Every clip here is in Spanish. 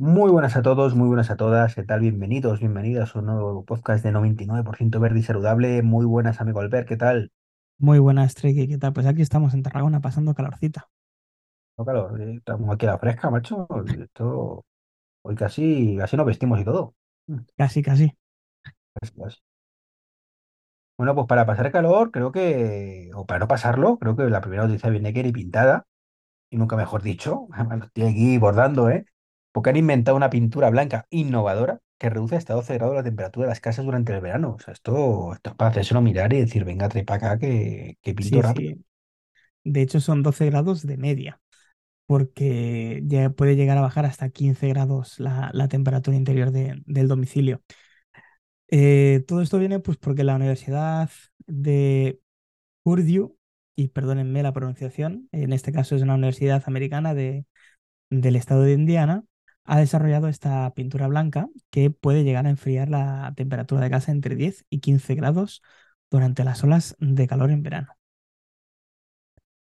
Muy buenas a todos, muy buenas a todas. ¿Qué tal? Bienvenidos, bienvenidas a un nuevo podcast de 99% verde y saludable. Muy buenas, amigo Albert. ¿Qué tal? Muy buenas, Treki, ¿qué tal? Pues aquí estamos en Tarragona pasando calorcita. No, claro, eh, estamos aquí a la fresca, macho. Esto, hoy casi, casi nos vestimos y todo. Mm, Casi, casi. casi, casi. Bueno, pues para pasar calor, creo que, o para no pasarlo, creo que la primera noticia viene que ni pintada, y nunca mejor dicho, lo estoy aquí bordando, ¿eh? Porque han inventado una pintura blanca innovadora que reduce hasta 12 grados la temperatura de las casas durante el verano. O sea, esto, esto es para hacérselo mirar y decir, venga, trae para acá que, que pinto Sí, rápido. sí. De hecho, son 12 grados de media, porque ya puede llegar a bajar hasta 15 grados la, la temperatura interior de- del domicilio. Eh, todo esto viene pues porque la Universidad de Purdue, y perdónenme la pronunciación, en este caso es una universidad americana de, del estado de Indiana, ha desarrollado esta pintura blanca que puede llegar a enfriar la temperatura de casa entre 10 y 15 grados durante las olas de calor en verano.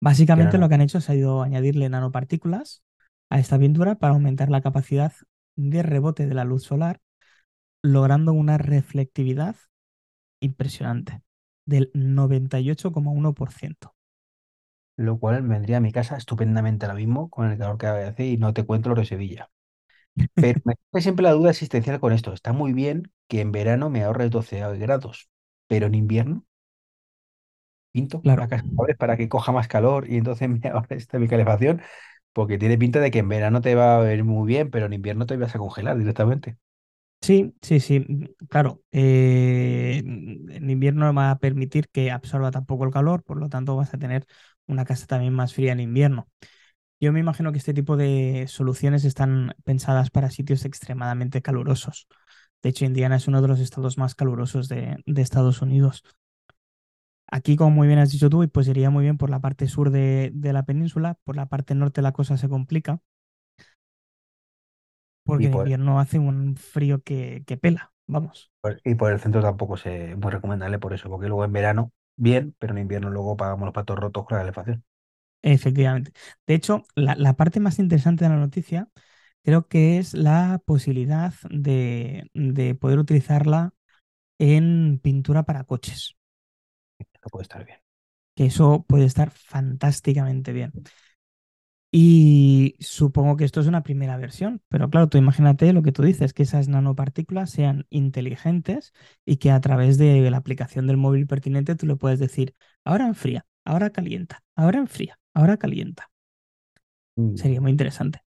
Básicamente lo que han hecho es ha ido añadirle nanopartículas a esta pintura para aumentar la capacidad de rebote de la luz solar, logrando una reflectividad impresionante del 98,1%. lo cual vendría a mi casa estupendamente ahora mismo con el calor que hace y no te cuento lo de Sevilla. Pero me hace siempre la duda existencial con esto. Está muy bien que en verano me ahorre 12 grados, pero en invierno pinto la Claro, casa para que coja más calor y entonces me ahorre esta mi calefacción, porque tiene pinta de que en verano te va a ver muy bien, pero en invierno te vas a congelar directamente. sí, sí, sí, claro. eh, en invierno no va a permitir que absorba tampoco el calor, por lo tanto vas a tener una casa también más fría en invierno. Yo me imagino que este tipo de soluciones están pensadas para sitios extremadamente calurosos. De hecho, Indiana es uno de los estados más calurosos de, de Estados Unidos. Aquí, como muy bien has dicho tú, pues iría muy bien por la parte sur de, de la península, por la parte norte la cosa se complica, porque en por, invierno hace un frío que, que pela, vamos, y por el centro tampoco es muy recomendable por eso, porque luego en verano, bien, pero en invierno luego pagamos los patos rotos con la calefacción. Efectivamente. De hecho, la, la parte más interesante de la noticia creo que es la posibilidad de, de poder utilizarla en pintura para coches, Esto puede estar bien. que eso puede estar fantásticamente bien. Y supongo que esto es una primera versión, pero claro, tú imagínate lo que tú dices, que esas nanopartículas sean inteligentes y que a través de la aplicación del móvil pertinente tú le puedes decir, ahora enfría, ahora calienta, ahora enfría, ahora calienta. Sería muy interesante.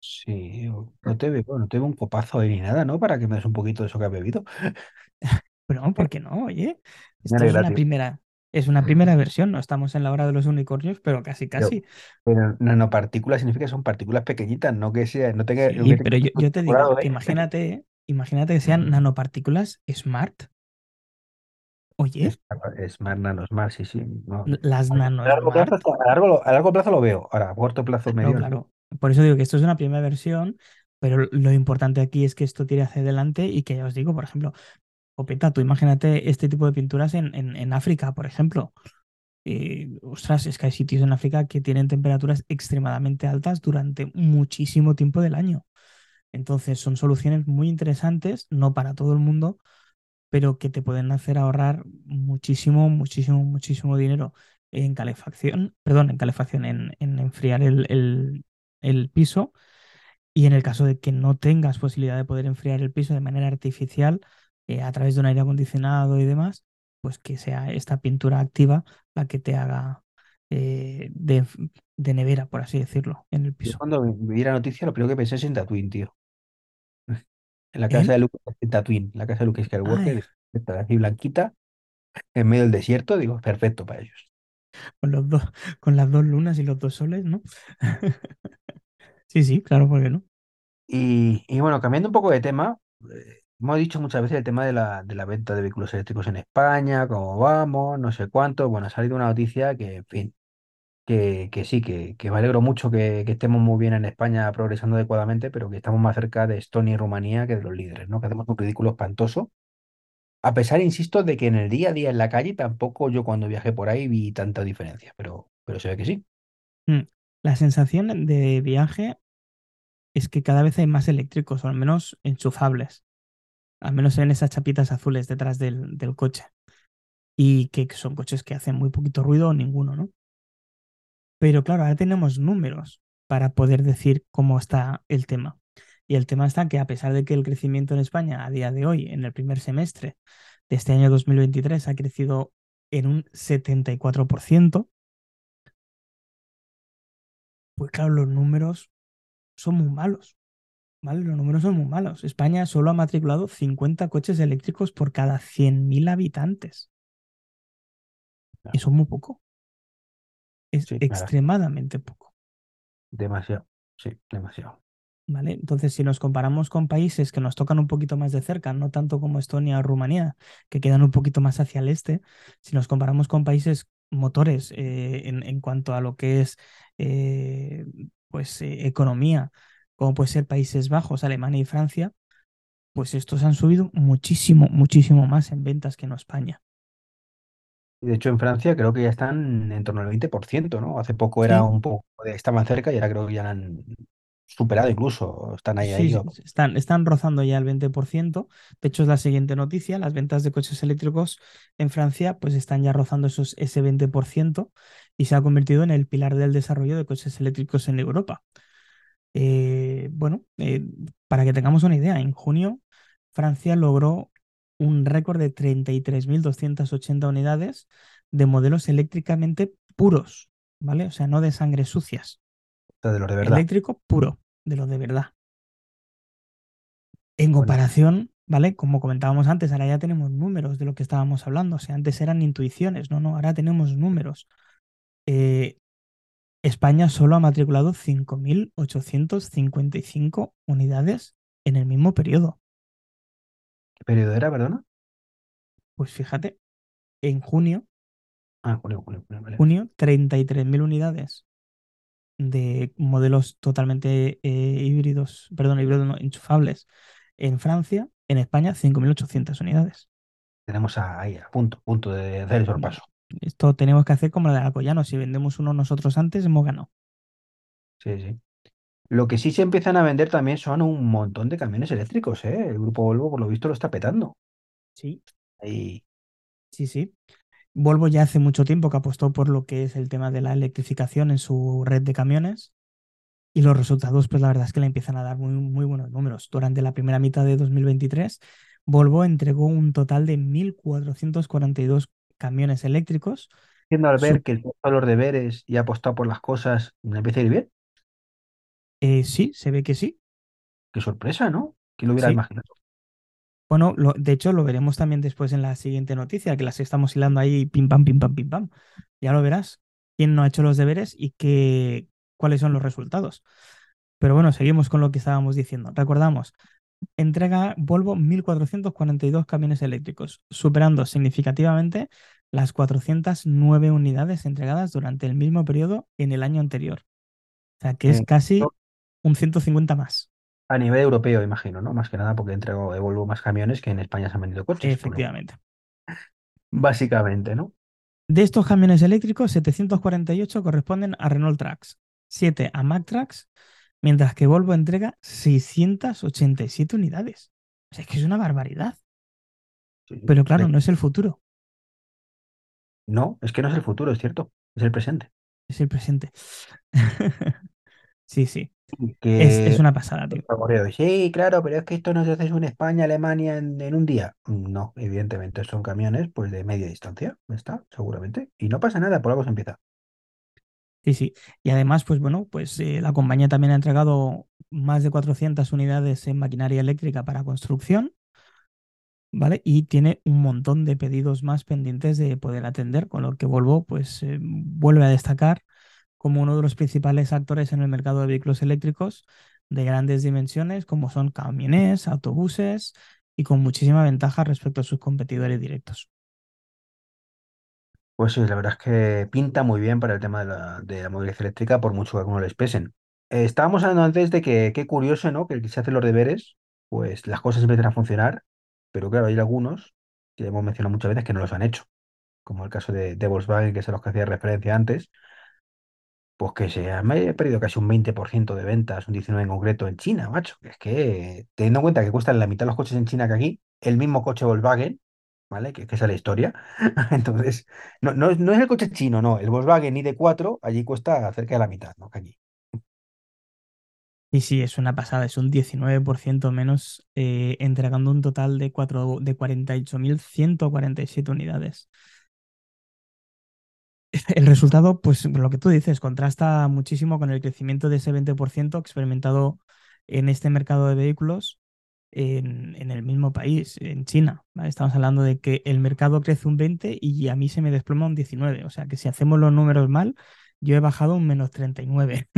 Sí, no te veo, no te veo un copazo ahí ni nada, ¿no? Para que me des un poquito de eso que has bebido. Pero no, ¿por qué no? Oye, Viene es una primera, es una primera versión, no estamos en la hora de los unicornios, pero casi, Pero, casi. pero nanopartículas significa que son partículas pequeñitas, no que sea, no tenga, Sí, pero yo, yo te digo ¿eh? imagínate, imagínate que sean nanopartículas smart. Oye, es más nano, más, sí, sí. no. las A largo plazo, a largo, a largo plazo lo veo. Ahora, a corto plazo medio. claro. Por eso digo que esto es una primera versión, pero lo importante aquí es que esto tire hacia adelante y que ya os digo, por ejemplo, Opeta, tú imagínate este tipo de pinturas en, en, en África, por ejemplo. Eh, ostras, es que hay sitios en África que tienen temperaturas extremadamente altas durante muchísimo tiempo del año. Entonces, son soluciones muy interesantes, no para todo el mundo, pero que te pueden hacer ahorrar muchísimo, muchísimo, muchísimo dinero en calefacción, perdón, en calefacción, en, en enfriar el, el, el piso. Y en el caso de que no tengas posibilidad de poder enfriar el piso de manera artificial, eh, a través de un aire acondicionado y demás, pues que sea esta pintura activa la que te haga eh, de, de nevera, por así decirlo, en el Yo piso. cuando vi vi la noticia, lo primero que pensé es en Tatooine, tío. En la casa ¿En? de Luke, en Tatooine, la casa de Luke Skywalker, está así blanquita, en medio del desierto, digo, perfecto para ellos. con los dos, con las dos lunas y los dos soles, ¿no? Sí, sí, claro, ¿por qué no? Y, y bueno, cambiando un poco de tema, eh, hemos dicho muchas veces el tema de la, de la venta de vehículos eléctricos en España, cómo vamos, no sé cuánto. Bueno, ha salido una noticia que, en fin, que, que sí, que, que me alegro mucho que, que estemos muy bien en España progresando adecuadamente, pero que estamos más cerca de Estonia y Rumanía que de los líderes, ¿no? Que hacemos un ridículo espantoso. A pesar, insisto, de que en el día a día en la calle tampoco yo cuando viajé por ahí vi tanta diferencia, pero, pero se ve que sí. Mm. La sensación de viaje es que cada vez hay más eléctricos, o al menos enchufables. Al menos ven esas chapitas azules detrás del, del coche. Y que son coches que hacen muy poquito ruido o ninguno, ¿no? Pero claro, ahora tenemos números para poder decir cómo está el tema. Y el tema está que a pesar de que el crecimiento en España a día de hoy, en el primer semestre de este año 2023, ha crecido en un 74%, pues claro, los números son muy malos. ¿Vale? Los números son muy malos. España solo ha matriculado 50 coches eléctricos por cada 100.000 habitantes. Eso es muy poco. Es Sí, extremadamente poco. demasiado. Sí, demasiado. ¿Vale? Entonces, si nos comparamos con países que nos tocan un poquito más de cerca, no tanto como Estonia o Rumanía, que quedan un poquito más hacia el este, si nos comparamos con países motores eh, en, en cuanto a lo que es eh, pues, eh, economía, como puede ser Países Bajos, Alemania y Francia, pues estos han subido muchísimo, muchísimo más en ventas que en España. De hecho, en Francia creo que ya están en torno al 20%, ¿no? Hace poco era Sí, un poco, estaban cerca y ahora creo que ya la han superado incluso. Están ahí, Sí, ahí. sí, están, están rozando ya el 20%. De hecho, es la siguiente noticia. Las ventas de coches eléctricos en Francia pues están ya rozando esos, ese 20% y se ha convertido en el pilar del desarrollo de coches eléctricos en Europa. Eh, bueno, eh, para que tengamos una idea, en junio Francia logró un récord de 33.280 unidades de modelos eléctricamente puros, ¿vale? O sea, no de sangre sucias. de los de verdad. Eléctrico puro, de los de verdad. En Bueno, comparación, ¿vale? Como comentábamos antes, ahora ya tenemos números de lo que estábamos hablando. O sea, antes eran intuiciones, no, no, ahora tenemos números. Eh, España solo ha matriculado 5.855 unidades en el mismo periodo. ¿Qué periodo era, perdona? Pues fíjate, en junio, Ah, junio, junio, junio, vale. junio, 33.000 unidades de modelos totalmente eh, híbridos, perdón, híbridos no, enchufables en Francia, en España 5.800 unidades. Tenemos a- ahí, a punto, punto de hacer el sorpaso. Esto tenemos que hacer como la de Alcoyano. Si vendemos uno nosotros antes, hemos ganado. Sí, sí. Lo que sí se empiezan a vender también son un montón de camiones eléctricos, ¿eh? El grupo Volvo, por lo visto, lo está petando. Sí, Y sí, sí. Volvo ya hace mucho tiempo que apostó por lo que es el tema de la electrificación en su red de camiones. Y los resultados, pues la verdad es que le empiezan a dar muy, muy buenos números. Durante la primera mitad de 2023, Volvo entregó un total de 1.442 camiones eléctricos. haciendo al ver Su- que el los deberes y ha apostado por las cosas, me empieza a ir bien. Eh, sí, se ve que sí. Qué sorpresa, ¿no? ¿Quién lo hubiera Sí. imaginado? Bueno, lo- de hecho lo veremos también después en la siguiente noticia, que las estamos hilando ahí pim pam, pim pam, pim pam. Ya lo verás. Quién no ha hecho los deberes y qué, cuáles son los resultados. Pero bueno, seguimos con lo que estábamos diciendo. Recordamos, entrega Volvo 1.442 camiones eléctricos, superando significativamente las 409 unidades entregadas durante el mismo periodo en el año anterior. O sea, que es Eh, casi un 150 más. a nivel europeo, imagino, ¿no? Más que nada porque entrego, Volvo más camiones que en España se han vendido coches, Efectivamente. básicamente, ¿no? De estos camiones eléctricos, 748 corresponden a Renault Trucks, 7 a Mack Trucks, mientras que Volvo entrega 687 unidades. O sea, es que es una barbaridad. Sí. Pero claro, De- no es el futuro, No, es que no es el futuro, es cierto, es el presente. es el presente. Sí, sí. Es, una pasada, tío. Sí, claro, pero es que esto no se hace en España, Alemania en, en un día. No, evidentemente son camiones pues de media distancia, está, seguramente. Y no pasa nada, por algo se empieza. Sí, sí. Y además, pues bueno, pues eh, la compañía también ha entregado más de 400 unidades en maquinaria eléctrica para construcción, ¿vale? Y tiene un montón de pedidos más pendientes de poder atender, con lo que Volvo, pues, eh, vuelve a destacar como uno de los principales actores en el mercado de vehículos eléctricos de grandes dimensiones, como son camiones, autobuses y con muchísima ventaja respecto a sus competidores directos. Pues sí, la verdad es que pinta muy bien para el tema de la, movilidad eléctrica, por mucho que algunos les pesen. Eh, estábamos hablando antes de que qué curioso, ¿no? Que el que se hace los deberes, pues las cosas empiezan a funcionar, pero claro, hay algunos que hemos mencionado muchas veces que no los han hecho, como el caso de, de Volkswagen, que es a los que hacía referencia antes Pues que se ha perdido casi un 20% de ventas, un 19% en concreto en China, macho. Que es que, teniendo en cuenta que cuestan la mitad los coches en China que aquí, el mismo coche Volkswagen, ¿vale? Que, que esa es la historia. Entonces, no, no, no es el coche chino, no. El Volkswagen ID4 allí cuesta cerca de la mitad, ¿no? Que aquí. Y sí, es una pasada, es un 19% menos, eh, entregando un total de, de 48.147 unidades. El resultado, pues lo que tú dices, contrasta muchísimo con el crecimiento de ese 20% experimentado en este mercado de vehículos en, en el mismo país, en China. ¿vale? Estamos hablando de que el mercado crece un 20 y a mí se me desploma un 19. O sea que si hacemos los números mal, yo he bajado un menos 39.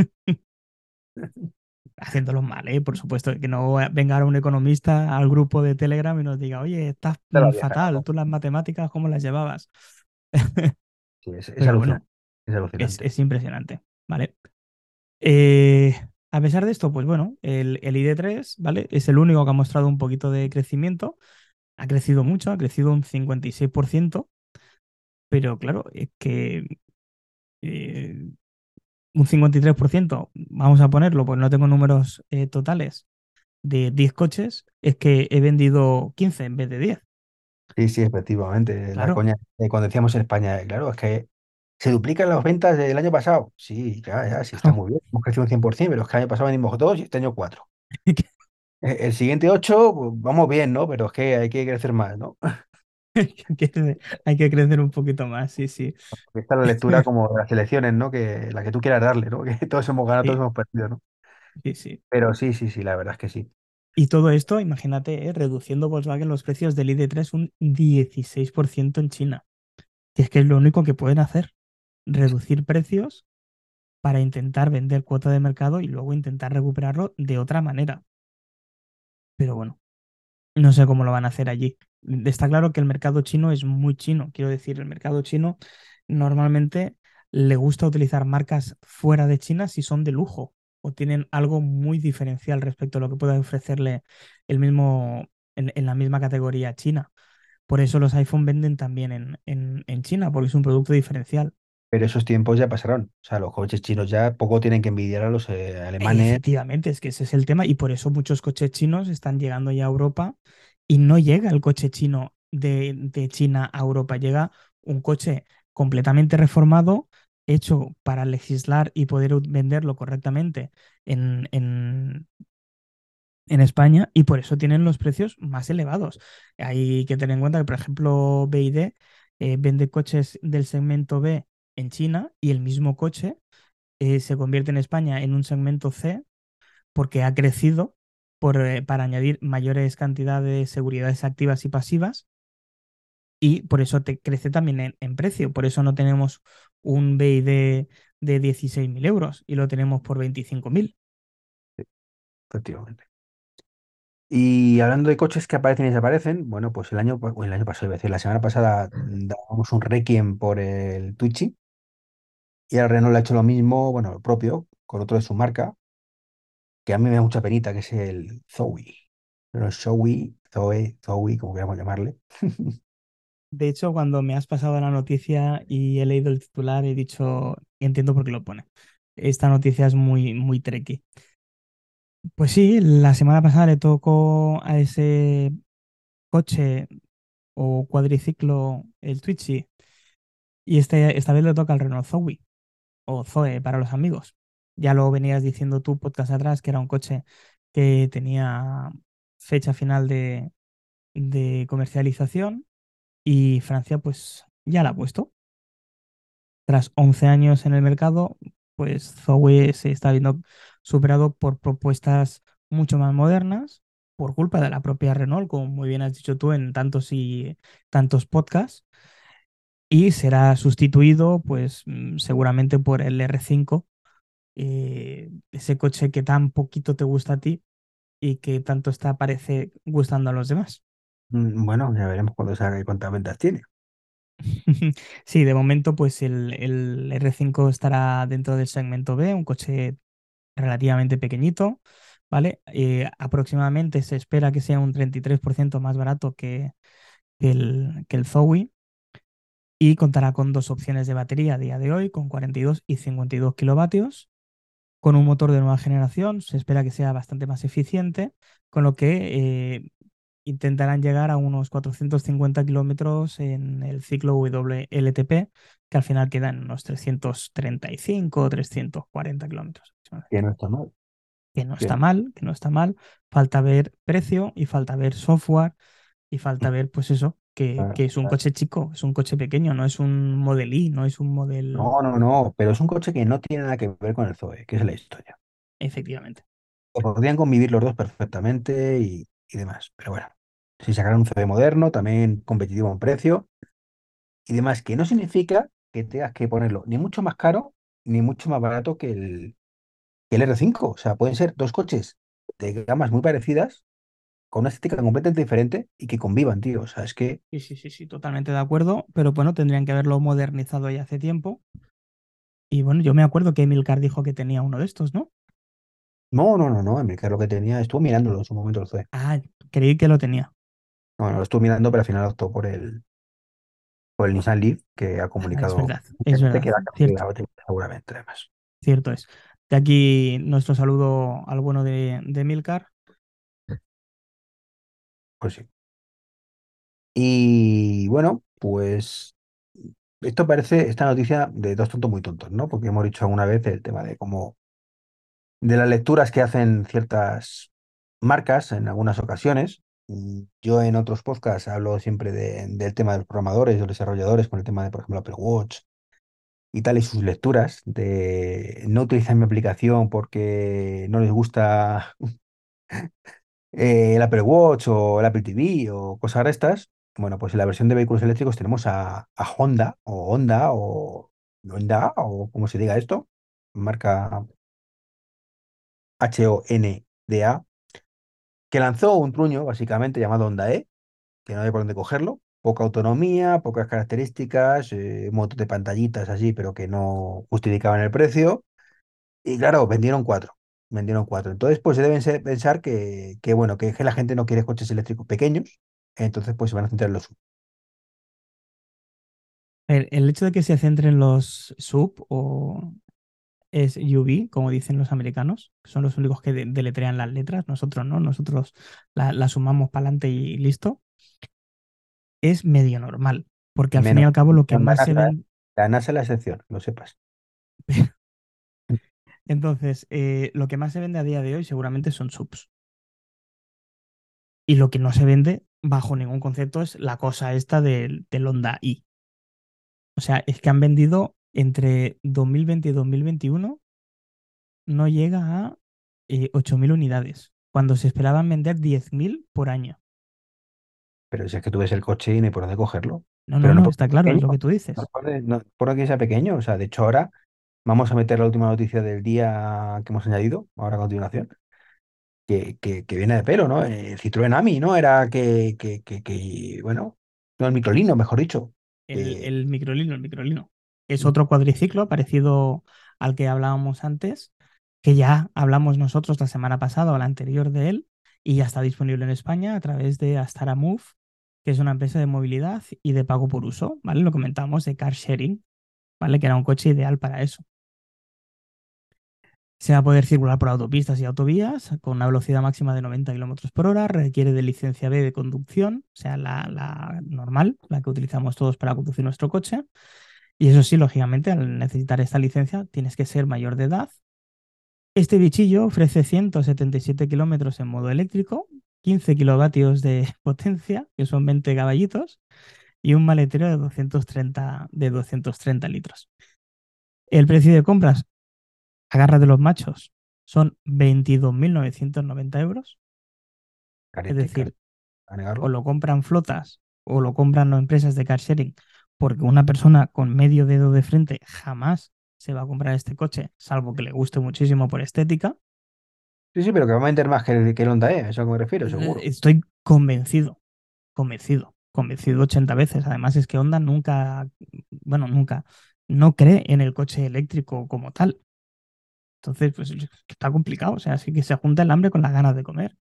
Haciéndolos mal, ¿eh? Por supuesto, que no venga ahora un economista al grupo de Telegram y nos diga, oye, estás mm, fatal, tú las matemáticas, ¿cómo las llevabas? Sí, es, es bueno, alucinante. es impresionante, ¿vale? Eh, a pesar de esto, pues bueno, el, el ID3, ¿vale? Es el único que ha mostrado un poquito de crecimiento. Ha crecido mucho, ha crecido un 56%, pero claro, es que eh, un 53%, vamos a ponerlo, pues no tengo números eh, totales de 10 coches, es que he vendido 15 en vez de 10. Sí, sí, efectivamente. La Claro, coña, eh, cuando decíamos en España, eh, claro, es que se duplican las ventas del año pasado. Sí, ya, ya, sí, está muy bien. Hemos crecido un 100%, pero es que el año pasado venimos dos y este año cuatro. Eh, El siguiente ocho, pues, vamos bien, ¿no? Pero es que hay que crecer más, ¿no? Hay que crecer hay que crecer un poquito más, sí, sí. Esta es la lectura como de las elecciones, ¿no? Que la que tú quieras darle, ¿no? Que todos hemos ganado, todos Sí, hemos perdido, ¿no? sí, sí. Pero sí, sí, sí, la verdad es que sí. Y todo esto, imagínate, ¿eh? reduciendo Volkswagen los precios del ID3 un 16% en China. Y es que es lo único que pueden hacer, reducir precios para intentar vender cuota de mercado y luego intentar recuperarlo de otra manera. Pero bueno, no sé cómo lo van a hacer allí. Está claro que el mercado chino es muy chino. Quiero decir, el mercado chino normalmente le gusta utilizar marcas fuera de China si son de lujo o tienen algo muy diferencial respecto a lo que puede ofrecerle el mismo en, en la misma categoría China. Por eso los iPhone venden también en, en, en China, porque es un producto diferencial. Pero esos tiempos ya pasaron. O sea, los coches chinos ya poco tienen que envidiar a los eh, alemanes. Efectivamente, es que ese es el tema y por eso muchos coches chinos están llegando ya a Europa y no llega el coche chino de, de China a Europa, llega un coche completamente reformado, hecho para legislar y poder venderlo correctamente en, en, España y por eso tienen los precios más elevados. Hay que tener en cuenta que, por ejemplo, BYD eh, vende coches del segmento B en China y el mismo coche eh, se convierte en España en un segmento C porque ha crecido por, eh, para añadir mayores cantidades de seguridades activas y pasivas y por eso te crece también en, precio. Por eso no tenemos un BID de 16.000 euros y lo tenemos por 25.000. Efectivamente. Y hablando de coches que aparecen y desaparecen, bueno, pues el año, o el año pasado, decir, la semana pasada dábamos un requiem por el Twitchy y ahora Renault ha hecho lo mismo, bueno, lo propio, con otro de su marca, que a mí me da mucha penita, que es el Zoe. Pero el Zoe, Zoe, Zoe, como queramos llamarle. De hecho, cuando me has pasado la noticia y he leído el titular, he dicho, entiendo por qué lo pone. Esta noticia es muy, muy tricky. Pues sí, la semana pasada le tocó a ese coche o cuadriciclo el Twitchy y este, esta vez le toca al Renault Zoe o Zoe para los amigos. Ya lo venías diciendo tú podcast atrás que era un coche que tenía fecha final de, de comercialización y Francia pues ya la ha puesto. Tras 11 años en el mercado, pues Zoe se está viendo superado por propuestas mucho más modernas por culpa de la propia Renault, como muy bien has dicho tú en tantos y tantos podcasts, y será sustituido pues mm, seguramente por el R5, eh, ese coche que tan poquito te gusta a ti y que tanto está parece gustando a los demás. Mm, Bueno, ya veremos cuándo salga y cuántas ventas tiene. Sí, de momento pues el, el R5 estará dentro del segmento B, un coche relativamente pequeñito, ¿vale? Eh, aproximadamente se espera que sea un 33% más barato que, que el, que el Zoe y contará con dos opciones de batería a día de hoy, con 42 y 52 kilovatios, con un motor de nueva generación, se espera que sea bastante más eficiente, con lo que eh, intentarán llegar a unos 450 kilómetros en el ciclo WLTP, que al final quedan unos 335 o 340 kilómetros. Que no está mal. Que no está mal, que no está mal. Falta ver precio y falta ver software y falta ver, pues eso, que, que, es un coche chico, es un coche pequeño, no es un Model I, no es un Model... No, no, no, pero es un coche que no tiene nada que ver con el Zoe, que es la historia. Efectivamente. podrían convivir los dos perfectamente y, y demás, pero bueno, si sacaran un Zoe moderno, también competitivo en precio y demás, que no significa que tengas que ponerlo ni mucho más caro ni mucho más barato que el, que el R5. O sea, pueden ser dos coches de gamas muy parecidas con una estética completamente diferente y que convivan, tío. O sea, es que. Sí, sí, sí, sí, totalmente de acuerdo. Pero bueno, tendrían que haberlo modernizado ya hace tiempo. Y bueno, yo me acuerdo que Emilcar dijo que tenía uno de estos, ¿no? No, no, no, no. Emilcar lo que tenía, estuvo mirándolo en su momento, lo fue. Ah, creí que lo tenía. No, no, lo estuvo mirando, pero al final optó por el, por el Nissan Leaf, que ha comunicado. Ah, es verdad, es verdad. A seguramente, además. Cierto es. De aquí nuestro saludo al bueno de, de Emilcar pues sí. Y bueno, pues esto parece esta noticia de dos tontos muy tontos, ¿no? Porque hemos dicho alguna vez el tema de cómo de las lecturas que hacen ciertas marcas en algunas ocasiones. Yo en otros podcasts hablo siempre del tema de los programadores, de los desarrolladores, con el tema de, por ejemplo, Apple Watch y tal, y sus lecturas de no utilizar mi aplicación porque no les gusta el Apple Watch o el Apple TV o cosas de estas, bueno, pues en la versión de vehículos eléctricos tenemos a, Honda o Honda o Honda o como se diga esto, marca H-O-N-D-A, que lanzó un truño básicamente llamado Honda E, que no hay por dónde cogerlo, poca autonomía, pocas características, eh, un montón de pantallitas así, pero que no justificaban el precio. Y claro, vendieron cuatro vendieron cuatro. Entonces, pues se deben pensar que, que, bueno, que, la gente no quiere coches eléctricos pequeños, entonces pues se van a centrar en los sub. El, el hecho de que se centren los sub o es UV, como dicen los americanos, que son los únicos que deletrean las letras, nosotros no, nosotros la, sumamos para adelante y listo, es medio normal, porque al fin y al cabo lo que más se ven... La NASA es la excepción, lo sepas. Entonces, eh, lo que más se vende a día de hoy seguramente son subs. Y lo que no se vende bajo ningún concepto es la cosa esta del, Honda i. O sea, es que han vendido entre 2020 y 2021 no llega a 8.000 eh, unidades, cuando se esperaban vender 10.000 por año. Pero si es que tú ves el coche y no hay por dónde cogerlo. No, no, no, está claro, es lo que tú dices. No, por que sea pequeño, o sea, de hecho ahora Vamos a meter la última noticia del día que hemos añadido, ahora a continuación, que, que, viene de pelo, ¿no? El Citroën AMI, ¿no? Era que, que, que, bueno, no, el microlino, mejor dicho. El, el microlino, el microlino. Es otro cuadriciclo parecido al que hablábamos antes, que ya hablamos nosotros la semana pasada o la anterior de él, y ya está disponible en España a través de Astara Move, que es una empresa de movilidad y de pago por uso, ¿vale? Lo comentamos de car sharing, ¿vale? Que era un coche ideal para eso. Se va a poder circular por autopistas y autovías con una velocidad máxima de 90 km por hora. Requiere de licencia B de conducción, o sea, la, normal, la que utilizamos todos para conducir nuestro coche. Y eso sí, lógicamente, al necesitar esta licencia tienes que ser mayor de edad. Este bichillo ofrece 177 kilómetros en modo eléctrico, 15 kilovatios de potencia, que son 20 caballitos, y un maletero de 230, de 230 litros. El precio de compras agarra de los machos son 22.990 euros. es decir, o lo compran flotas o lo compran empresas de car sharing, porque una persona con medio dedo de frente jamás se va a comprar este coche, salvo que le guste muchísimo por estética. Sí, sí, pero que va a vender más que el, que el Honda E, a eso que me refiero, eh, seguro. Estoy convencido, convencido, convencido 80 veces. Además es que Honda nunca, bueno, nunca, no cree en el coche eléctrico como tal. Entonces, pues está complicado. O sea, así que se junta el hambre con las ganas de comer.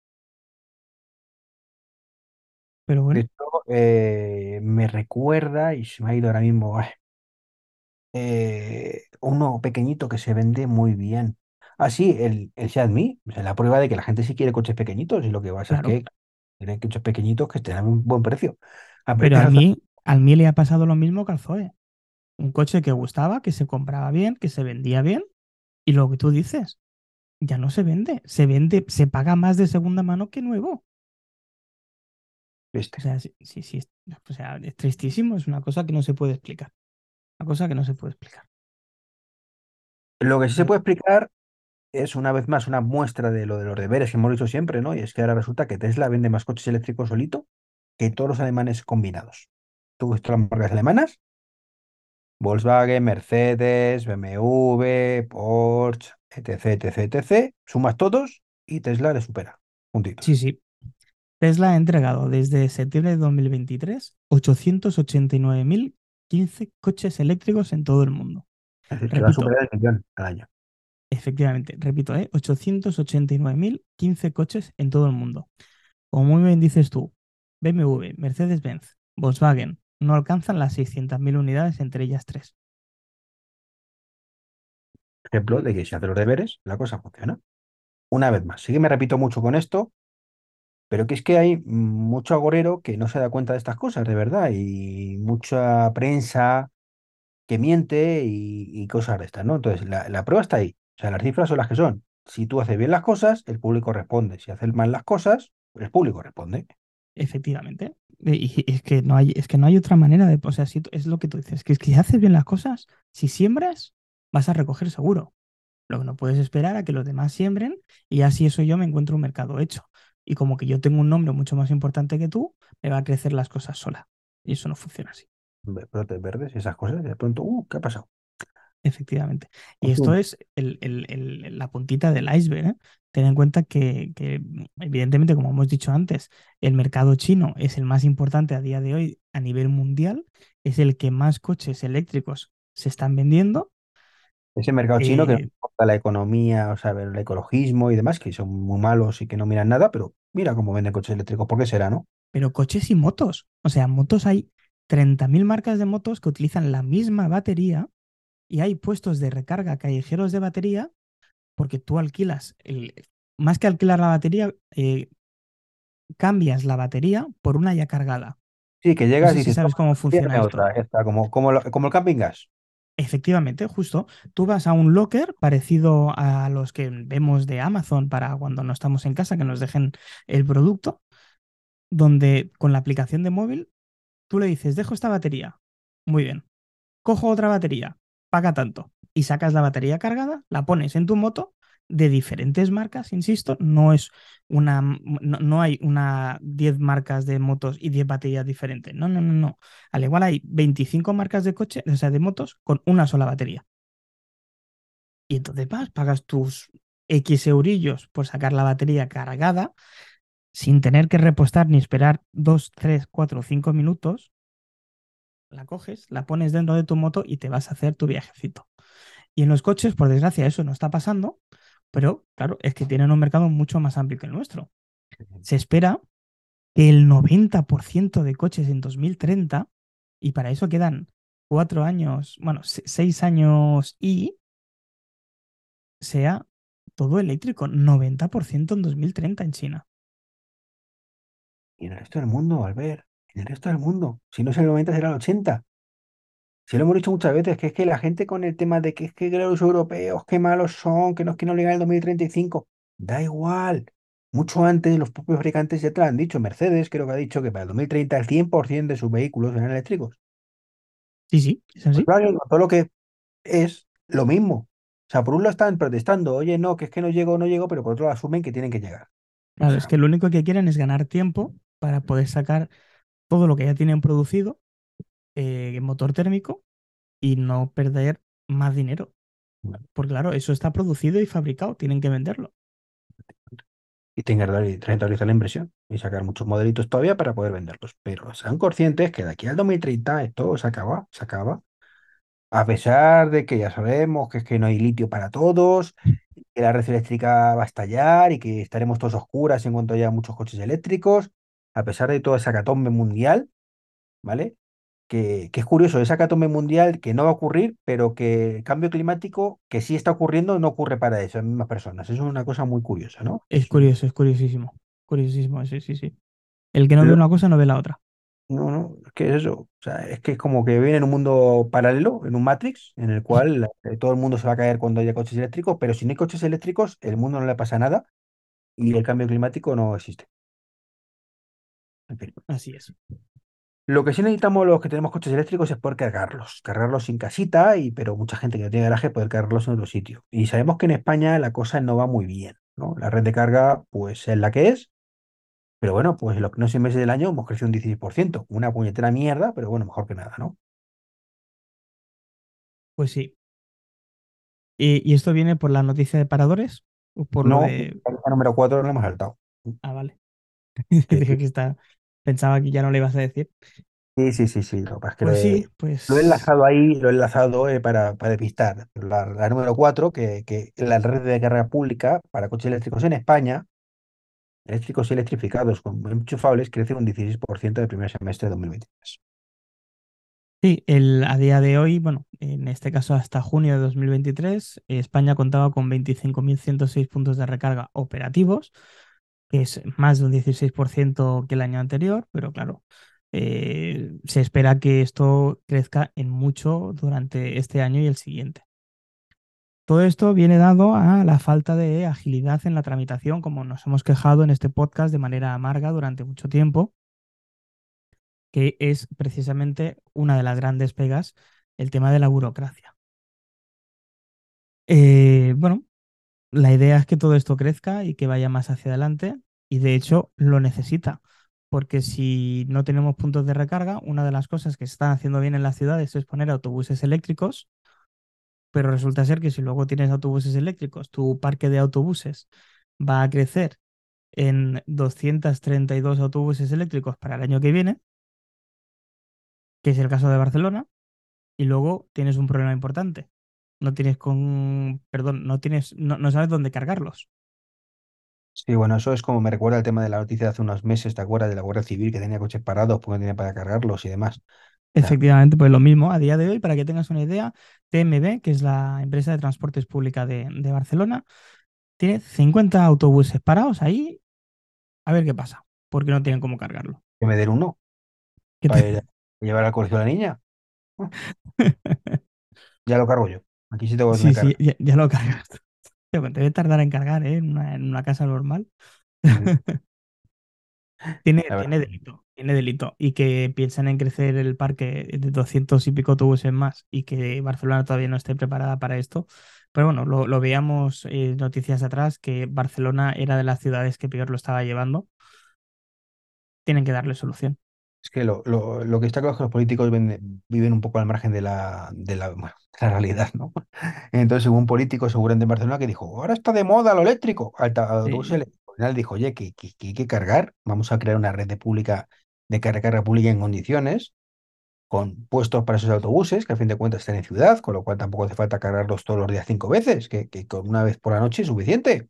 Pero bueno, Esto eh, me recuerda, y se me ha ido ahora mismo, ah, eh, uno pequeñito que se vende muy bien. Ah, sí, el, el Xiaomi, Me, o sea, la prueba de que la gente sí quiere coches pequeñitos y lo que pasa es que tienen coches pequeñitos que estén a un buen precio. A Pero al razonable. mí, al mí le ha pasado lo mismo que al Zoe. Un coche que gustaba, que se compraba bien, que se vendía bien, y lo que tú dices, ya no se vende. Se vende, se paga más de segunda mano que nuevo. O sea, sí, sí, sí, es- o sea, es tristísimo, es una cosa que no se puede explicar. Una cosa que no se puede explicar. Lo que sí se puede explicar es una vez más una muestra de lo de los deberes que hemos dicho siempre, ¿no? Y es que ahora resulta que Tesla vende más coches eléctricos solito que todos los alemanes combinados. ¿Tú ves todas las marcas alemanas? Volkswagen, Mercedes, BMW, Porsche, etc, etc, etc. Sumas todos y Tesla le supera. sí, Puntitos. sí. Tesla ha entregado desde septiembre de 2023 889.015 coches eléctricos en todo el mundo. Es decir, que va a Repito, superar el millón al año. efectivamente, repito, ¿eh? 889.015 coches en todo el mundo. Como muy bien dices tú, BMW, Mercedes-Benz, Volkswagen no alcanzan las 600.000 unidades entre ellas tres. Ejemplo de que si hace los deberes, la cosa funciona. Una vez más, sí que me repito mucho con esto, pero que es que hay mucho agorero que no se da cuenta de estas cosas, de verdad, y mucha prensa que miente y, cosas de estas, ¿no? Entonces, la, la prueba está ahí. O sea, las cifras son las que son. Si tú haces bien las cosas, el público responde. Si haces mal las cosas, el público responde. Efectivamente. Y y es que no hay, es que no hay otra manera de, o sea, si es lo que tú dices, que es que si haces bien las cosas, si siembras, vas a recoger seguro. Lo que no puedes esperar a que los demás siembren y así eso yo me encuentro un mercado hecho. Y como que yo tengo un nombre mucho más importante que tú, me va a crecer las cosas sola. Y eso no funciona así, Brotes verdes, esas cosas, y de pronto, uh, ¿qué ha pasado? efectivamente. Y esto es el- el- el- la puntita del iceberg, ¿eh? Ten en cuenta que, que, evidentemente, como hemos dicho antes, el mercado chino es el más importante a día de hoy a nivel mundial, es el que más coches eléctricos se están vendiendo. Ese mercado chino que no eh, importa la economía, o sea, el ecologismo y demás, que son muy malos y que no miran nada, pero mira cómo venden coches eléctricos. ¿Por qué será, no? pero coches y motos. O sea, motos hay 30.000 marcas de motos que utilizan la misma batería y hay puestos de recarga callejeros de batería porque tú alquilas, el, más que alquilar la batería, eh, cambias la batería por una ya cargada. Sí, que No llegas y sé si dices, sabes toma, cómo funciona tírame esto. otra, ya está, como, como, lo- como el camping gas. Efectivamente, justo, tú vas a un locker parecido a los que vemos de Amazon para cuando no estamos en casa, que nos dejen el producto, donde con la aplicación de móvil tú le dices, dejo esta batería. Muy bien. Cojo otra batería, paga tanto. Y sacas la batería cargada, la pones en tu moto de diferentes marcas, insisto, no es una, no, no hay una 10 marcas de motos y 10 baterías diferentes. No, no, no, no. Al igual hay 25 marcas de coche, o sea, de motos con una sola batería. Y entonces vas, pagas tus X eurillos por sacar la batería cargada sin tener que repostar ni esperar 2, 3, 4 o 5 minutos la coges, la pones dentro de tu moto y te vas a hacer tu viajecito. Y en los coches, por desgracia, eso no está pasando, pero claro, es que tienen un mercado mucho más amplio que el nuestro. Se espera que el 90% de coches en 2030, y para eso quedan cuatro años, bueno, se- seis años y sea todo eléctrico, 90% en 2030 en China. Y en el resto del mundo, Albert, en el resto del mundo. Si no es el 90, será el 80. Si lo hemos dicho muchas veces, que es que la gente con el tema de que es que los europeos, qué malos son, que no es que no llegan al 2035, da igual. Mucho antes los propios fabricantes ya te lo han dicho. Mercedes creo que ha dicho que para el 2030 el 100% de sus vehículos serán eléctricos. Sí, sí, es Pues así. Con todo lo que es lo mismo. O sea, por un lado están protestando, oye, no, que es que no llego, no llego, pero por otro lado asumen que tienen que llegar. O Claro, es que lo único que quieren es ganar tiempo para poder sacar todo lo que ya tienen producido eh, motor térmico y no perder más dinero. Porque claro, eso está producido y fabricado, tienen que venderlo. y tienen que rentabilizar la inversión y sacar muchos modelitos todavía para poder venderlos. Pero sean conscientes que de aquí al 2030 esto se acaba, se acaba. A pesar de que ya sabemos que es que no hay litio para todos, que la red eléctrica va a estallar y que estaremos todos oscuras en cuanto haya muchos coches eléctricos. a pesar de toda esa catombe mundial, ¿vale? Que, que es curioso, esa catombe mundial que no va a ocurrir, pero que el cambio climático que sí está ocurriendo no ocurre para esas mismas personas. Eso es una cosa muy curiosa, ¿no? Es curioso, es curiosísimo. Curiosísimo, sí, sí, sí. El que no ve una cosa no ve la otra. no, no, es que es eso. O sea, es que es como que viene en un mundo paralelo, en un Matrix, en el cual eh, todo el mundo se va a caer cuando haya coches eléctricos, pero si no hay coches eléctricos, el mundo no le pasa nada y el cambio climático no existe. En fin. Así es. Lo que sí necesitamos los que tenemos coches eléctricos es poder cargarlos, cargarlos en casita, y, pero mucha gente que no tiene garaje poder cargarlos en otro sitio. Y sabemos que en España la cosa no va muy bien, ¿no? La red de carga, pues es la que es, pero bueno, pues en los primeros seis meses del año hemos crecido un 16%, una puñetera mierda, pero bueno, mejor que nada, ¿no? Pues sí. ¿Y, y esto viene por la noticia de paradores? ¿O por lo No, de. la número 4 no hemos saltado. Ah, vale. Dije que está. Pensaba que ya no le ibas a decir. sí, sí, sí, sí, lo que Pues sí, he, lo he pues. enlazado ahí, lo he enlazado eh, para, para despistar. La, la número 4 que, que la red de carga pública para coches eléctricos en España eléctricos y electrificados con enchufables crece un 16% del primer semestre de 2023. Sí, el, a día de hoy, bueno, en este caso hasta junio de 2023, España contaba con 25.106 puntos de recarga operativos, que es más de un 16% que el año anterior, pero claro, eh, se espera que esto crezca en mucho durante este año y el siguiente. Todo esto viene dado a la falta de agilidad en la tramitación, como nos hemos quejado en este podcast de manera amarga durante mucho tiempo, que es precisamente una de las grandes pegas, el tema de la burocracia. Eh, bueno, la idea es que todo esto crezca y que vaya más hacia adelante, y de hecho lo necesita, porque si no tenemos puntos de recarga, una de las cosas que se están haciendo bien en las ciudades es poner autobuses eléctricos pero resulta ser que si luego tienes autobuses eléctricos, tu parque de autobuses va a crecer en 232 autobuses eléctricos para el año que viene, que es el caso de Barcelona, y luego tienes un problema importante. No tienes con, perdón, no tienes, no, no sabes dónde cargarlos. Sí, bueno, eso es como me recuerda el tema de la noticia de hace unos meses, ¿te acuerdas? De la Guardia Civil que tenía coches parados porque no tenía para cargarlos y demás. Efectivamente, pues lo mismo a día de hoy, para que tengas una idea, TMB, que es la empresa de transportes pública de, de Barcelona, tiene 50 autobuses parados ahí, a ver qué pasa, porque no tienen cómo cargarlo. que me den uno ¿Qué para te- llevar al colegio a la niña. Ya lo cargo yo. Aquí sí tengo que Sí, tener sí, carga. ya, ya lo cargas. Tío, que te debe tardar en cargar, ¿eh? En una, en una casa normal. Tiene, delito, tiene delito. Y que piensan en crecer el parque de 200 y pico autobuses más y que Barcelona todavía no esté preparada para esto. Pero bueno, lo, lo veíamos eh, noticias atrás, que Barcelona era de las ciudades que peor lo estaba llevando. Tienen que darle solución. Es que lo, lo, lo que está claro es que los políticos ven- viven un poco al margen de la, de la, bueno, de la realidad, ¿no? Entonces hubo un político seguramente en Barcelona que dijo, ahora está de moda lo eléctrico, autobús Sí, eléctrico. Al final dijo, oye, que, que, que hay que cargar, vamos a crear una red de pública de carga, carga pública en condiciones, con puestos para esos autobuses, que a fin de cuentas están en ciudad, con lo cual tampoco hace falta cargarlos todos los días cinco veces, que, que con una vez por la noche es suficiente.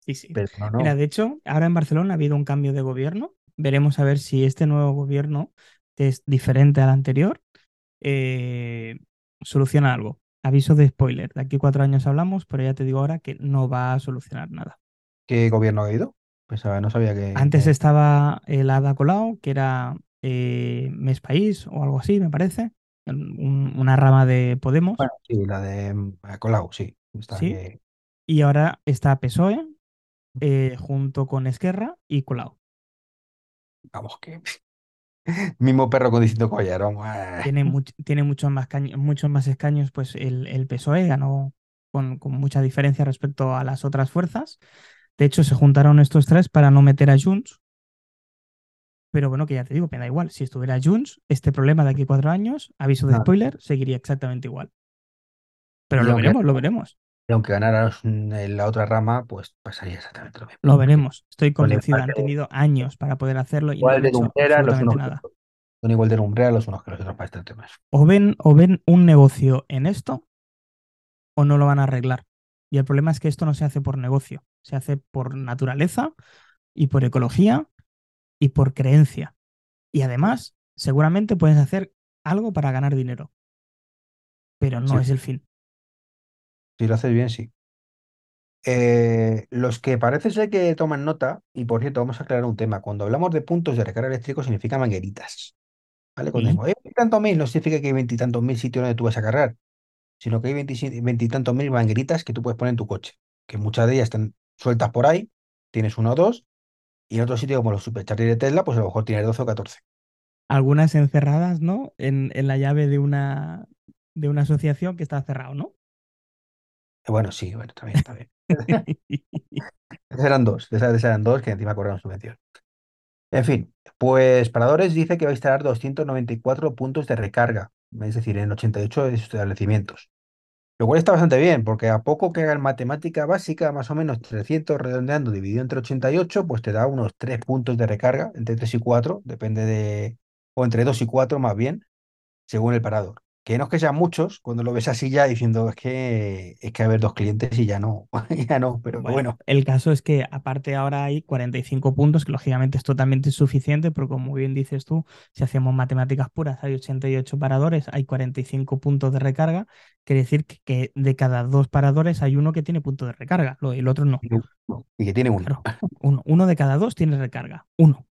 sí, sí. Pero no, Mira, no. de hecho, ahora en Barcelona ha habido un cambio de gobierno. Veremos a ver si este nuevo gobierno, que es diferente al anterior, eh, soluciona algo. Aviso de spoiler. De aquí cuatro años hablamos, pero ya te digo ahora que no va a solucionar nada. ¿Qué gobierno ha ido? Pensaba, no sabía que, Antes estaba el Ada Colau, que era eh, Mes País o algo así, me parece. un- una rama de Podemos, Bueno, sí, la de mm, Colau, sí. Está ¿sí? que, Y ahora está PSOE eh, junto con Esquerra y Colau. vamos, que mismo perro con distinto collar, vamos. Tiene, much- tiene muchos más, caño- muchos más escaños, pues el, el PSOE ganó con, con mucha diferencia respecto a las otras fuerzas. De hecho, se juntaron estos tres para no meter a Junts. Pero bueno, que ya te digo, me da igual. Si estuviera Junts, este problema de aquí a cuatro años, aviso de No, spoiler, seguiría exactamente igual. Pero lo veremos, lo veremos. Y aunque ganara mm, en la otra rama, pues pasaría exactamente lo mismo. Lo veremos. Estoy convencido. Han tenido años para poder hacerlo y igual de hecho lumbreras los unos nada. Son igual de lumbreras los unos que los otros para este tema. O ven, o ven un negocio en esto o no lo van a arreglar. Y el problema es que esto no se hace por negocio, se hace por naturaleza y por ecología y por creencia. Y además, seguramente puedes hacer algo para ganar dinero, pero no Sí, es el fin. Si lo haces bien, sí. Eh, los que parece ser que toman nota, y por cierto, vamos a aclarar un tema. Cuando hablamos de puntos de recarga eléctrico, significa mangueritas. ¿Vale? Cuando Sí. decimos, "Eh, veintitantos mil, no significa que hay veintitantos mil sitios donde tú vas a cargar, sino que hay veintitantos mil mangueritas que tú puedes poner en tu coche, que muchas de ellas están sueltas por ahí, tienes uno o dos, y en otro sitio como los superchargers de Tesla, pues a lo mejor tienes 12 o 14. Algunas encerradas, ¿no? En, en la llave de una, de una asociación que está cerrado, ¿no? Bueno, sí, bueno, también está bien. Esas eran dos, de esas, de esas eran dos que encima cobraron subvención. En fin, pues Paradores dice que va a instalar 294 puntos de recarga, es decir, en 88 establecimientos. Lo cual está bastante bien, porque a poco que hagan matemática básica, más o menos 300 redondeando dividido entre 88, pues te da unos 3 puntos de recarga, entre 3 y 4, depende de, o entre 2 y 4 más bien, según el parador. Que no es que sean muchos, cuando lo ves así ya diciendo es que es que haber dos clientes y ya no, ya no, pero Bueno, bueno. el caso es que aparte ahora hay 45 puntos, que lógicamente es totalmente suficiente, pero como bien dices tú, si hacemos matemáticas puras, hay 88 paradores, hay 45 puntos de recarga, quiere decir que, que de cada dos paradores hay uno que tiene punto de recarga, lo- el otro no. Y que tiene uno. Claro, uno, uno de cada dos tiene recarga, uno.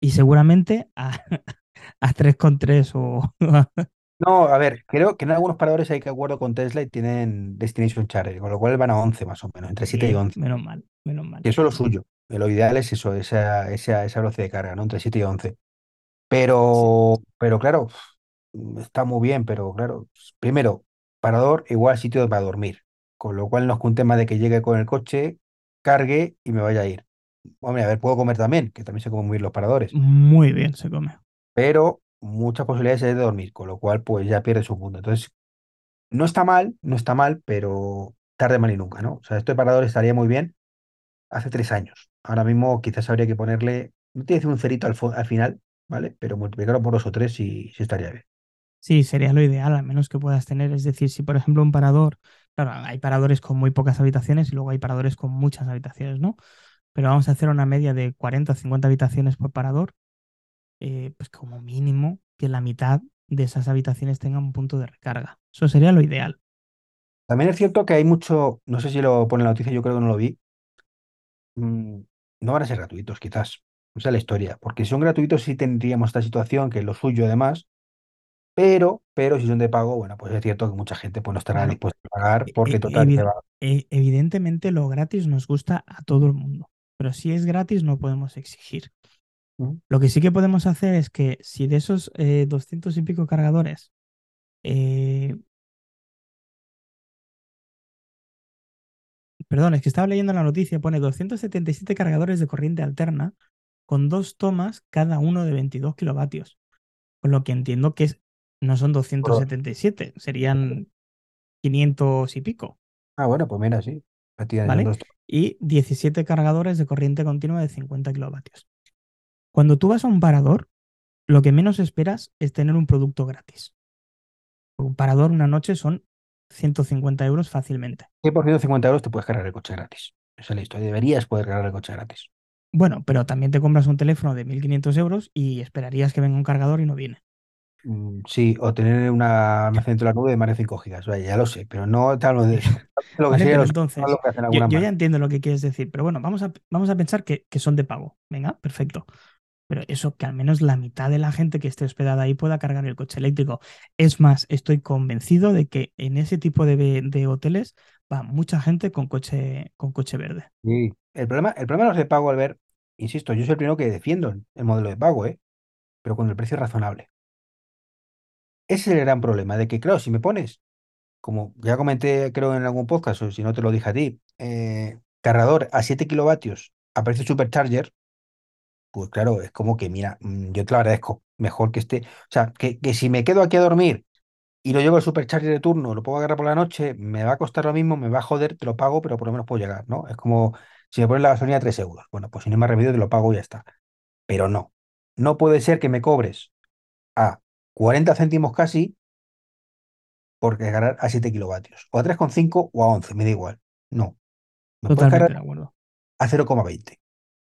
Y seguramente a, a 3,3 o... No, a ver, creo que en algunos paradores hay que acuerdo con Tesla y tienen Destination Charger, con lo cual van a 11 más o menos, entre 7 y Bien, 11. menos mal, menos mal. Y eso es lo suyo. Lo ideal es eso, esa, esa, esa velocidad de carga, ¿no? Entre 7 y 11. Sí. Pero, pero claro, está muy bien, pero claro, primero, parador igual sitio para dormir. Con lo cual no es un tema de que llegue con el coche, cargue y me vaya a ir. Hombre, a ver, puedo comer también, que también sé cómo muy bien los paradores, Muy bien se come. Pero muchas posibilidades hay de dormir, con lo cual pues ya pierde su punto. Entonces, no está mal, no está mal, pero tarde mal y nunca, ¿no? O sea, este parador estaría muy bien hace tres años. Ahora mismo quizás habría que ponerle, no tiene que un cerito al, final, ¿vale? Pero multiplicarlo por dos o tres y estaría bien. Sí, sería lo ideal, al menos que puedas tener. Es decir, si por ejemplo un parador, claro, hay paradores con muy pocas habitaciones y luego hay paradores con muchas habitaciones, ¿no? Pero vamos a hacer una media de 40 o 50 habitaciones por parador, eh, pues como mínimo que la mitad de esas habitaciones tengan un punto de recarga. Eso sería lo ideal. También es cierto que hay mucho, no sé si lo pone en la noticia, yo creo que no lo vi, mm, no van a ser gratuitos, quizás. Esa es la historia, porque si son gratuitos sí tendríamos esta situación, que es lo suyo además, pero, pero si son de pago, bueno, pues es cierto que mucha gente pues, no estará Claro, dispuesta a pagar e- porque e- total evi- va. e- evidentemente lo gratis nos gusta a todo el mundo, pero si es gratis no podemos exigir. Lo que sí que podemos hacer es que si de esos eh, 200 y pico cargadores, eh, perdón, es que estaba leyendo la noticia, pone 277 cargadores de corriente alterna con dos tomas cada uno de 22 kilovatios, con lo que entiendo que es- no son 277, serían 500 y pico, Ah, bueno, pues mira, sí. ¿vale? Y 17 cargadores de corriente continua de 50 kilovatios. Cuando tú vas a un parador, lo que menos esperas es tener un producto gratis. Un parador una noche son 150 euros fácilmente. que por 150 euros te puedes cargar el coche gratis. Esa es la historia. Deberías poder cargar el coche gratis. Bueno, pero también te compras un teléfono de 1.500 euros y esperarías que venga un cargador y no viene. Mm, Sí, o tener una almacenamiento de la nube de más de 5 gigas. Vaya, ya lo sé, pero no te hablo de eso. Lo que ¿Vale? sería Pero los, entonces, lo que hacen yo, yo ya entiendo lo que quieres decir, pero bueno, vamos a, vamos a pensar que, que son de pago. Venga, perfecto. Pero eso, que al menos la mitad de la gente que esté hospedada ahí pueda cargar el coche eléctrico. Es más, estoy convencido de que en ese tipo de, de hoteles va mucha gente con coche, con coche verde. Sí. El problema, el problema de los de pago, al ver, insisto, yo soy el primero que defiendo el, el modelo de pago, ¿eh? Pero cuando el precio es razonable. Ese es el gran problema, de que, claro, si me pones, como ya comenté, creo en algún podcast, o si no te lo dije a ti, eh, cargador a 7 kilovatios a precio supercharger, pues claro, es como que, mira, mm, yo te lo agradezco. Mejor que esté. O sea, que, que si me quedo aquí a dormir y lo llevo al supercharger de turno, lo puedo agarrar por la noche, me va a costar lo mismo, me va a joder, te lo pago, pero por lo menos puedo llegar, ¿no? Es como si me pones la gasolina a 3 euros. Bueno, pues si no me remedio, te lo pago y ya está. Pero no. No puede ser que me cobres a 40 céntimos casi por cargar a 7 kilovatios. O a 3,5 o a 11, me da igual. No. Me puedes cargar Totalmente de acuerdo. a 0,20.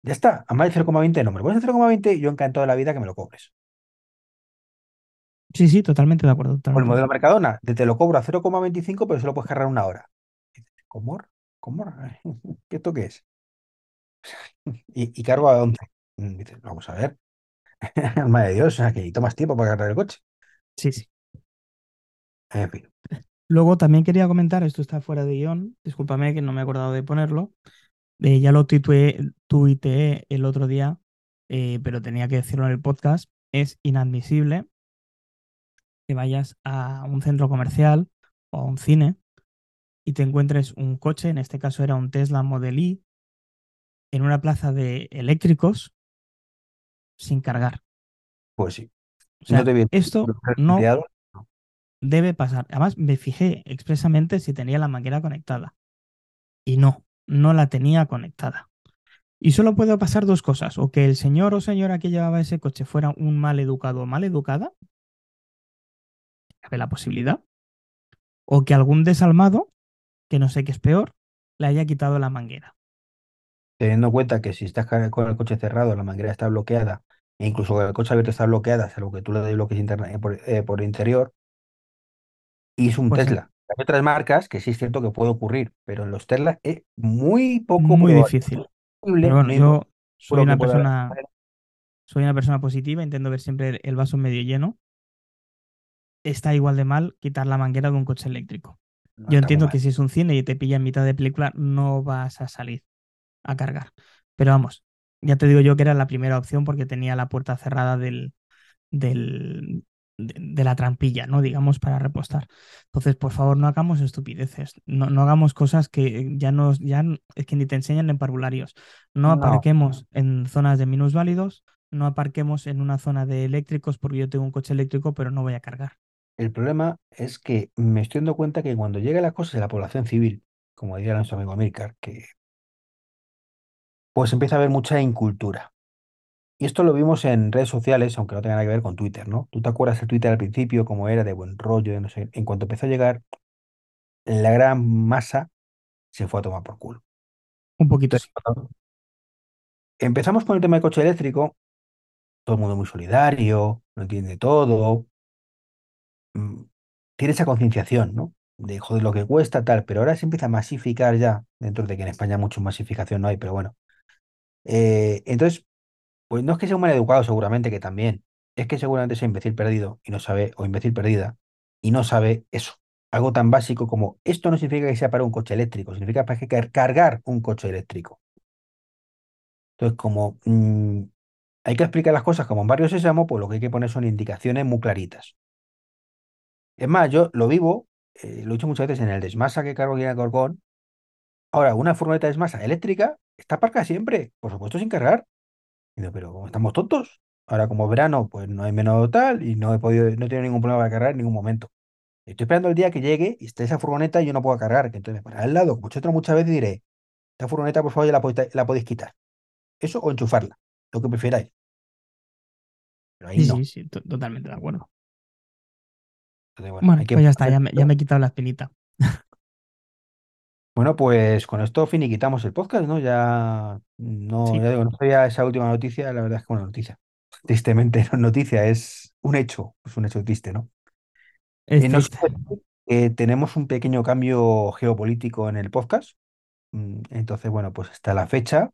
Ya está, a más de 0,20 no me lo pones a 0,20 yo encantado de la vida que me lo cobres. Sí, sí, totalmente de acuerdo, O el totalmente de modelo. Mercadona, te lo cobro a 0,25, pero solo puedes cargar una hora. ¿Cómo? ¿Cómo? ¿Qué esto qué es? Y, y cargo a 11. Mm, Dices, vamos a ver, alma de Dios, o sea, que necesito más tiempo para cargar el coche. Sí, sí. En fin, Luego también quería comentar, esto está fuera de guion, discúlpame que no me he acordado de ponerlo. Eh, ya lo tuiteé, tuiteé el otro día, eh, pero tenía que decirlo en el podcast. Es inadmisible que vayas a un centro comercial o a un cine y te encuentres un coche, en este caso era un Tesla Model Y, en una plaza de eléctricos sin cargar. pues sí. O No te esto no debe pasar. Además, me fijé expresamente si tenía la manguera conectada. Y no, no la tenía conectada. Y solo puede pasar dos cosas. O que el señor o señora que llevaba ese coche fuera un mal educado o mal educada. Cabe la posibilidad. O que algún desalmado, que no sé qué es peor, le haya quitado la manguera. Teniendo en cuenta que si estás con el coche cerrado, la manguera está bloqueada, e incluso con el coche abierto está bloqueada, salvo que tú le des bloques interna- eh, por, eh, por interior, y es un Pues Tesla. Hay otras marcas que sí es cierto que puede ocurrir, pero en los Tesla es muy poco muy probable. difícil. Pero bueno, yo soy una persona, soy una persona positiva, intento ver siempre el- vaso medio lleno. Está igual de mal quitar la manguera de un coche eléctrico. No Yo entiendo que si es un cine y te pilla en mitad de película, no vas a salir a cargar. Pero vamos, ya te digo yo que era la primera opción porque tenía la puerta cerrada del, del, de, de la trampilla, ¿no? Digamos, para repostar. Entonces, por favor, no hagamos estupideces. No, no hagamos cosas que ya nos, ya es que ni te enseñan en parvularios. No No, aparquemos en zonas de minusválidos, no aparquemos en una zona de eléctricos porque yo tengo un coche eléctrico, pero no voy a cargar. el problema es que me estoy dando cuenta que cuando llega las cosas de la población civil, como diría nuestro amigo Amílcar, que pues empieza a haber mucha incultura. Y esto lo vimos en redes sociales, aunque no tenga nada que ver con Twitter, ¿no? ¿Tú te acuerdas de Twitter al principio, cómo era de buen rollo, de no sé? En cuanto empezó a llegar, la gran masa se fue a tomar por culo. Un poquito Entonces, sí. cuando empezamos con el tema del coche eléctrico, todo el mundo muy solidario, lo entiende todo, mm, tiene esa concienciación, ¿no? De joder lo que cuesta, tal, pero ahora se empieza a masificar ya, dentro de que en España mucha masificación no hay, pero bueno. Eh, entonces, Pues no es que sea un mal educado, seguramente que también. Es que seguramente es imbécil perdido y no sabe, o imbécil perdida, y no sabe eso. Algo tan básico como esto no significa que sea para un coche eléctrico, significa para que car- cargar un coche eléctrico. Entonces, como mm, hay que explicar las cosas como en Barrio Sésamo, pues lo que hay que poner son indicaciones muy claritas. Es más, yo lo vivo, eh, lo he dicho muchas veces en el desmasa que cargo aquí en Alcorcón. Ahora, una furgoneta desmasa eléctrica está aparcada siempre, por supuesto sin cargar. Y digo, pero ¿cómo estamos tontos? Ahora como es verano, pues no hay menos tal y no he podido, no he tenido ningún problema para cargar en ningún momento. Estoy esperando el día que llegue y esté esa furgoneta y yo no puedo cargar, que entonces me pararé al lado, como vosotros muchas veces diré, esta furgoneta por favor ya la podéis, la podéis quitar. Eso o enchufarla, lo que prefiráis. Pero ahí Sí, no. sí, sí, to- totalmente de acuerdo. Entonces, bueno, Bueno, hay que pues ya está, ya me, ya me he quitado la espinita. Bueno, pues con esto finiquitamos el podcast, ¿no? Ya no, Sí, ya digo, no sabía esa última noticia, la verdad es que una noticia. Tristemente no es noticia, es un hecho, es un hecho triste, ¿no? es Eh, no sé, triste. eh, tenemos un pequeño cambio geopolítico en el podcast. Mm, Entonces, bueno, pues hasta la fecha,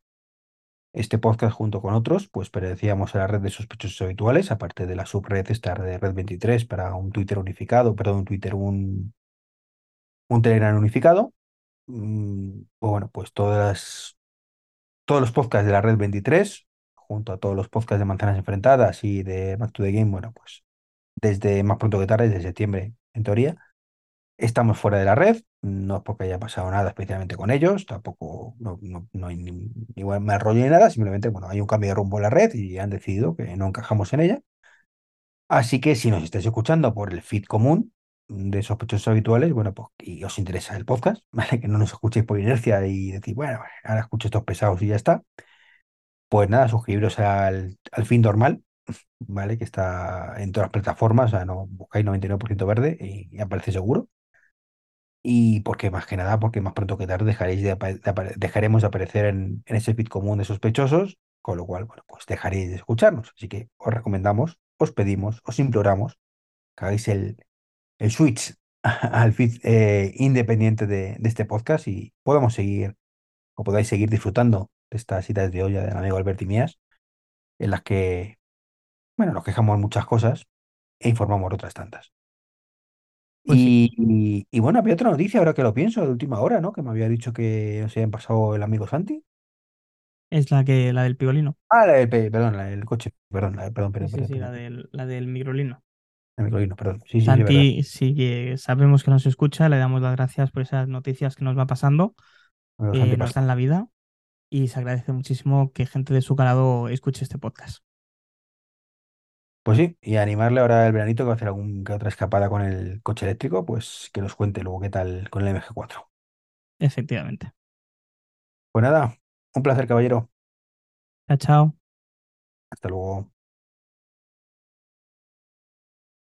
este podcast junto con otros, pues pertenecíamos a la red de sospechosos habituales, aparte de la subred, esta red de Red 23 para un Twitter unificado, perdón, un Twitter, un, un Telegram unificado. Mm, bueno, pues todas, todos los podcasts de la red 23, junto a todos los podcasts de Manzanas Enfrentadas y de Back to the Game, bueno, pues desde más pronto que tarde, desde septiembre, en teoría Estamos fuera de la red, no es porque haya pasado nada especialmente con ellos, tampoco no, no, no hay ni, buen mal rollo ni nada, simplemente bueno, hay un cambio de rumbo en la red y han decidido que no encajamos en ella. Así que si nos estáis escuchando por el feed común de sospechosos habituales, bueno, pues y os interesa el podcast, ¿vale? Que no nos escuchéis por inercia y decir, bueno, ahora escucho estos pesados y ya está. Pues nada, suscribiros al, al feed normal, ¿vale? Que está en todas las plataformas, o sea, no buscáis 99% verde y, aparece seguro. Y porque más que nada, porque más pronto que tarde dejaréis de de dejaremos de aparecer en, en ese feed común de sospechosos, con lo cual, bueno, pues dejaréis de escucharnos. Así que os recomendamos, os pedimos, os imploramos que hagáis el, el switch al feed eh, independiente de, de este podcast y podamos seguir, o podáis seguir disfrutando de estas citas de olla del amigo Albert y mías, en las que, bueno, nos quejamos muchas cosas e informamos otras tantas. Pues sí, Y, y- bueno, había otra noticia ahora que lo pienso, de última hora, ¿no? Que me había dicho que se habían pasado el amigo Santi. es la que la del pigolino. Ah, la del, pe- perdón, la del coche, perdón, la- perdón, Sí, perdón, sí, perdón, sí, la perdón, del, la del microlino. El microlino, perdón. Sí, sí, sí. Santi, sí que sabemos que nos escucha, le damos las gracias por esas noticias que nos va pasando, que Santi nos dan la vida y se agradece muchísimo que gente de su calado escuche este podcast. Pues sí, y animarle ahora el veranito que va a hacer algún que otra escapada con el coche eléctrico, pues que nos cuente luego qué tal con el MG4. Efectivamente. Pues nada, un placer, caballero. Chao, chao. Hasta luego.